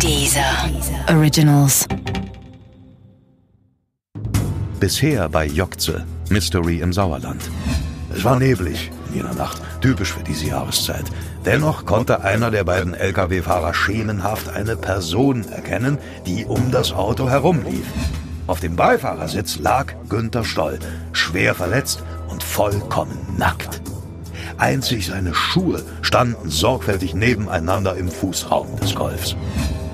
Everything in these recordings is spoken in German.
Dieser Originals. Bisher bei Jokze, Mystery im Sauerland. Es war neblig in jener Nacht, typisch für diese Jahreszeit. Dennoch konnte einer der beiden Lkw-Fahrer schemenhaft eine Person erkennen, die um das Auto herumlief. Auf dem Beifahrersitz lag Günther Stoll, schwer verletzt und vollkommen nackt. Einzig seine Schuhe standen sorgfältig nebeneinander im Fußraum des Golfs.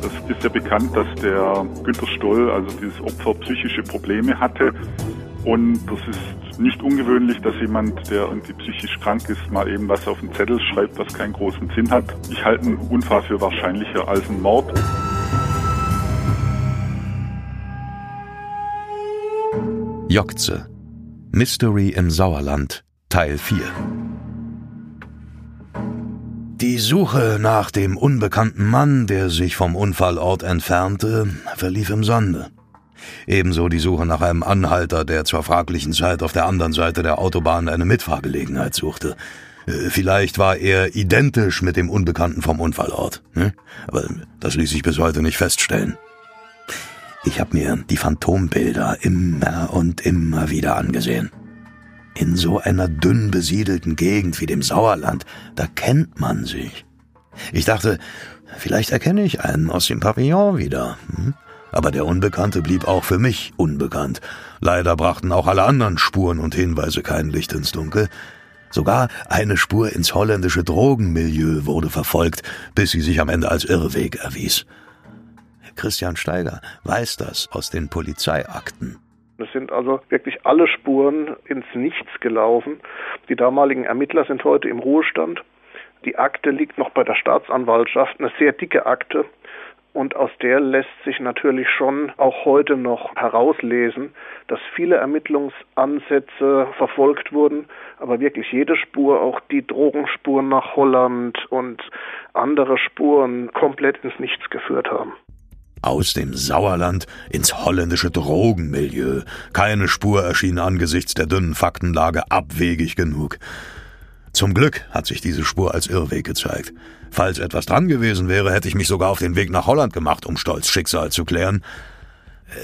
Es ist ja bekannt, dass der Günter Stoll, also dieses Opfer, psychische Probleme hatte. Und das ist nicht ungewöhnlich, dass jemand, der irgendwie psychisch krank ist, mal eben was auf den Zettel schreibt, was keinen großen Sinn hat. Ich halte einen Unfall für wahrscheinlicher als einen Mord. Jokze. Mystery im Sauerland. Teil 4. Die Suche nach dem unbekannten Mann, der sich vom Unfallort entfernte, verlief im Sande. Ebenso die Suche nach einem Anhalter, der zur fraglichen Zeit auf der anderen Seite der Autobahn eine Mitfahrgelegenheit suchte. Äh, vielleicht war er identisch mit dem Unbekannten vom Unfallort, ne? aber das ließ sich bis heute nicht feststellen. Ich habe mir die Phantombilder immer und immer wieder angesehen. In so einer dünn besiedelten Gegend wie dem Sauerland, da kennt man sich. Ich dachte, vielleicht erkenne ich einen aus dem Pavillon wieder. Hm? Aber der Unbekannte blieb auch für mich unbekannt. Leider brachten auch alle anderen Spuren und Hinweise kein Licht ins Dunkel. Sogar eine Spur ins holländische Drogenmilieu wurde verfolgt, bis sie sich am Ende als Irrweg erwies. Christian Steiger weiß das aus den Polizeiakten. Es sind also wirklich alle Spuren ins Nichts gelaufen. Die damaligen Ermittler sind heute im Ruhestand. Die Akte liegt noch bei der Staatsanwaltschaft, eine sehr dicke Akte. Und aus der lässt sich natürlich schon auch heute noch herauslesen, dass viele Ermittlungsansätze verfolgt wurden, aber wirklich jede Spur, auch die Drogenspuren nach Holland und andere Spuren komplett ins Nichts geführt haben. Aus dem Sauerland ins holländische Drogenmilieu. Keine Spur erschien angesichts der dünnen Faktenlage abwegig genug. Zum Glück hat sich diese Spur als Irrweg gezeigt. Falls etwas dran gewesen wäre, hätte ich mich sogar auf den Weg nach Holland gemacht, um Stolz Schicksal zu klären.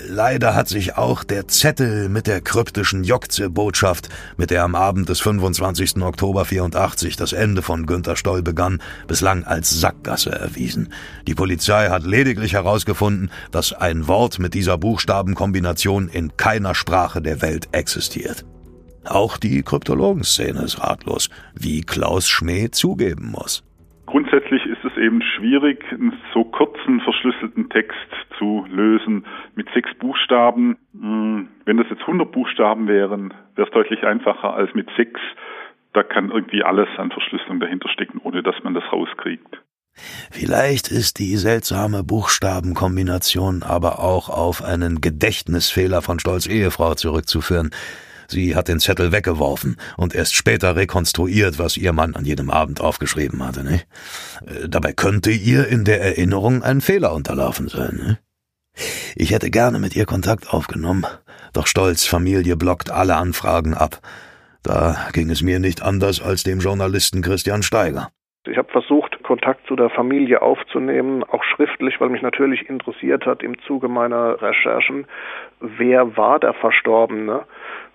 Leider hat sich auch der Zettel mit der kryptischen Jokze-Botschaft, mit der am Abend des 25. Oktober 84 das Ende von Günter Stoll begann, bislang als Sackgasse erwiesen. Die Polizei hat lediglich herausgefunden, dass ein Wort mit dieser Buchstabenkombination in keiner Sprache der Welt existiert. Auch die Kryptologenszene ist ratlos, wie Klaus Schmäh zugeben muss. Grundsätzlich ist es eben schwierig, einen so kurzen, verschlüsselten Text zu lösen mit sechs Buchstaben. Hm, wenn das jetzt 100 Buchstaben wären, wäre es deutlich einfacher als mit sechs. Da kann irgendwie alles an Verschlüsselung dahinter stecken, ohne dass man das rauskriegt. Vielleicht ist die seltsame Buchstabenkombination aber auch auf einen Gedächtnisfehler von Stolz Ehefrau zurückzuführen. Sie hat den Zettel weggeworfen und erst später rekonstruiert, was ihr Mann an jedem Abend aufgeschrieben hatte. Ne? Dabei könnte ihr in der Erinnerung ein Fehler unterlaufen sein. Ne? Ich hätte gerne mit ihr Kontakt aufgenommen, doch Stolz Familie blockt alle Anfragen ab. Da ging es mir nicht anders als dem Journalisten Christian Steiger. Ich habe versucht, Kontakt zu der Familie aufzunehmen, auch schriftlich, weil mich natürlich interessiert hat im Zuge meiner Recherchen, wer war der Verstorbene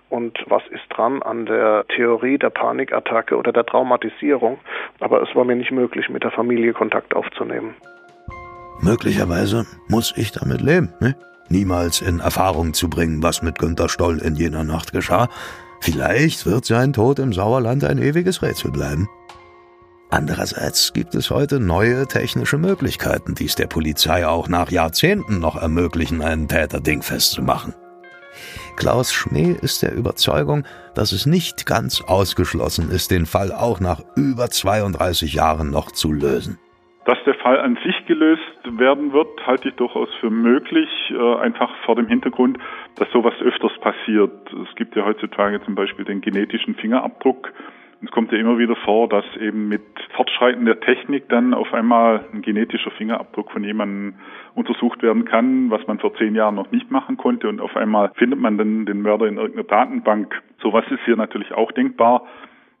und was ist dran an der Theorie der Panikattacke oder der Traumatisierung. Aber es war mir nicht möglich, mit der Familie Kontakt aufzunehmen. Möglicherweise muss ich damit leben, ne? niemals in Erfahrung zu bringen, was mit Günter Stoll in jener Nacht geschah. Vielleicht wird sein Tod im Sauerland ein ewiges Rätsel bleiben. Andererseits gibt es heute neue technische Möglichkeiten, die es der Polizei auch nach Jahrzehnten noch ermöglichen, einen Täter dingfest zu machen. Klaus Schmäh ist der Überzeugung, dass es nicht ganz ausgeschlossen ist, den Fall auch nach über 32 Jahren noch zu lösen. Dass der Fall an sich gelöst werden wird, halte ich durchaus für möglich, äh, einfach vor dem Hintergrund, dass sowas öfters passiert. Es gibt ja heutzutage zum Beispiel den genetischen Fingerabdruck, es kommt ja immer wieder vor, dass eben mit Fortschreiten der Technik dann auf einmal ein genetischer Fingerabdruck von jemandem untersucht werden kann, was man vor zehn Jahren noch nicht machen konnte. Und auf einmal findet man dann den Mörder in irgendeiner Datenbank. Sowas ist hier natürlich auch denkbar.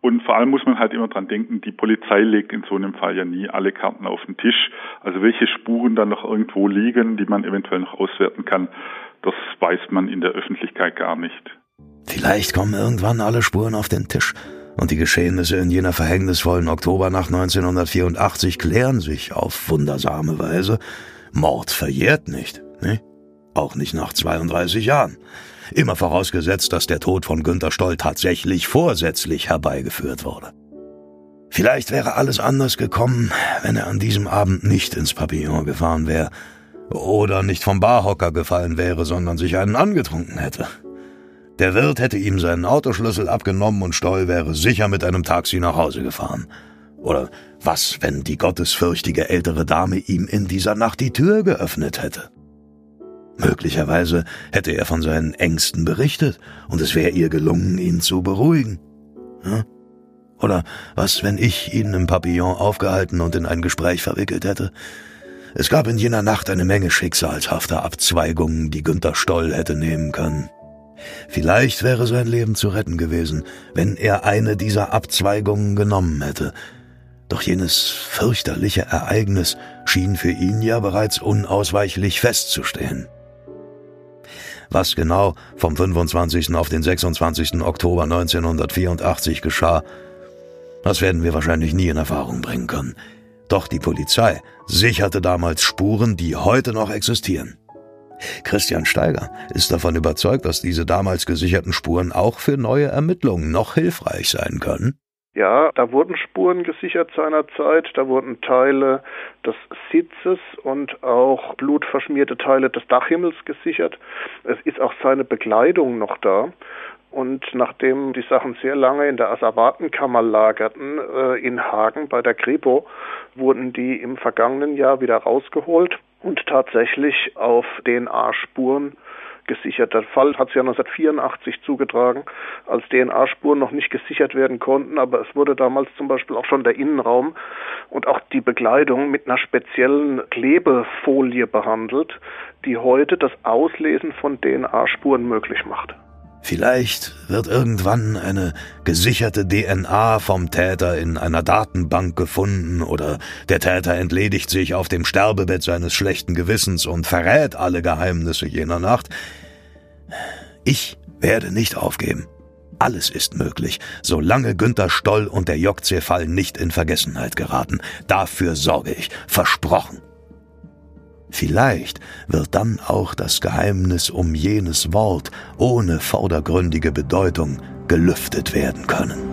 Und vor allem muss man halt immer dran denken, die Polizei legt in so einem Fall ja nie alle Karten auf den Tisch. Also welche Spuren dann noch irgendwo liegen, die man eventuell noch auswerten kann, das weiß man in der Öffentlichkeit gar nicht. Vielleicht kommen irgendwann alle Spuren auf den Tisch und die Geschehnisse in jener verhängnisvollen Oktobernacht 1984 klären sich auf wundersame Weise. Mord verjährt nicht, ne? Auch nicht nach 32 Jahren. Immer vorausgesetzt, dass der Tod von Günter Stoll tatsächlich vorsätzlich herbeigeführt wurde. Vielleicht wäre alles anders gekommen, wenn er an diesem Abend nicht ins Papillon gefahren wäre oder nicht vom Barhocker gefallen wäre, sondern sich einen angetrunken hätte. Der Wirt hätte ihm seinen Autoschlüssel abgenommen und Stoll wäre sicher mit einem Taxi nach Hause gefahren. Oder was, wenn die gottesfürchtige ältere Dame ihm in dieser Nacht die Tür geöffnet hätte? Möglicherweise hätte er von seinen Ängsten berichtet und es wäre ihr gelungen, ihn zu beruhigen. Oder was, wenn ich ihn im Papillon aufgehalten und in ein Gespräch verwickelt hätte? Es gab in jener Nacht eine Menge schicksalshafter Abzweigungen, die Günther Stoll hätte nehmen können. Vielleicht wäre sein Leben zu retten gewesen, wenn er eine dieser Abzweigungen genommen hätte. Doch jenes fürchterliche Ereignis schien für ihn ja bereits unausweichlich festzustehen. Was genau vom 25. auf den 26. Oktober 1984 geschah, das werden wir wahrscheinlich nie in Erfahrung bringen können. Doch die Polizei sicherte damals Spuren, die heute noch existieren. Christian Steiger ist davon überzeugt, dass diese damals gesicherten Spuren auch für neue Ermittlungen noch hilfreich sein können. Ja, da wurden Spuren gesichert seinerzeit, da wurden Teile des Sitzes und auch blutverschmierte Teile des Dachhimmels gesichert. Es ist auch seine Bekleidung noch da. Und nachdem die Sachen sehr lange in der Asservatenkammer lagerten äh, in Hagen bei der Kripo, wurden die im vergangenen Jahr wieder rausgeholt und tatsächlich auf DNA-Spuren gesichert. Der Fall hat sich ja 1984 zugetragen, als DNA-Spuren noch nicht gesichert werden konnten, aber es wurde damals zum Beispiel auch schon der Innenraum und auch die Bekleidung mit einer speziellen Klebefolie behandelt, die heute das Auslesen von DNA-Spuren möglich macht. Vielleicht wird irgendwann eine gesicherte DNA vom Täter in einer Datenbank gefunden oder der Täter entledigt sich auf dem Sterbebett seines schlechten Gewissens und verrät alle Geheimnisse jener Nacht. Ich werde nicht aufgeben. Alles ist möglich, solange Günther Stoll und der Jokce-Fall nicht in Vergessenheit geraten. Dafür sorge ich, versprochen. Vielleicht wird dann auch das Geheimnis um jenes Wort ohne vordergründige Bedeutung gelüftet werden können.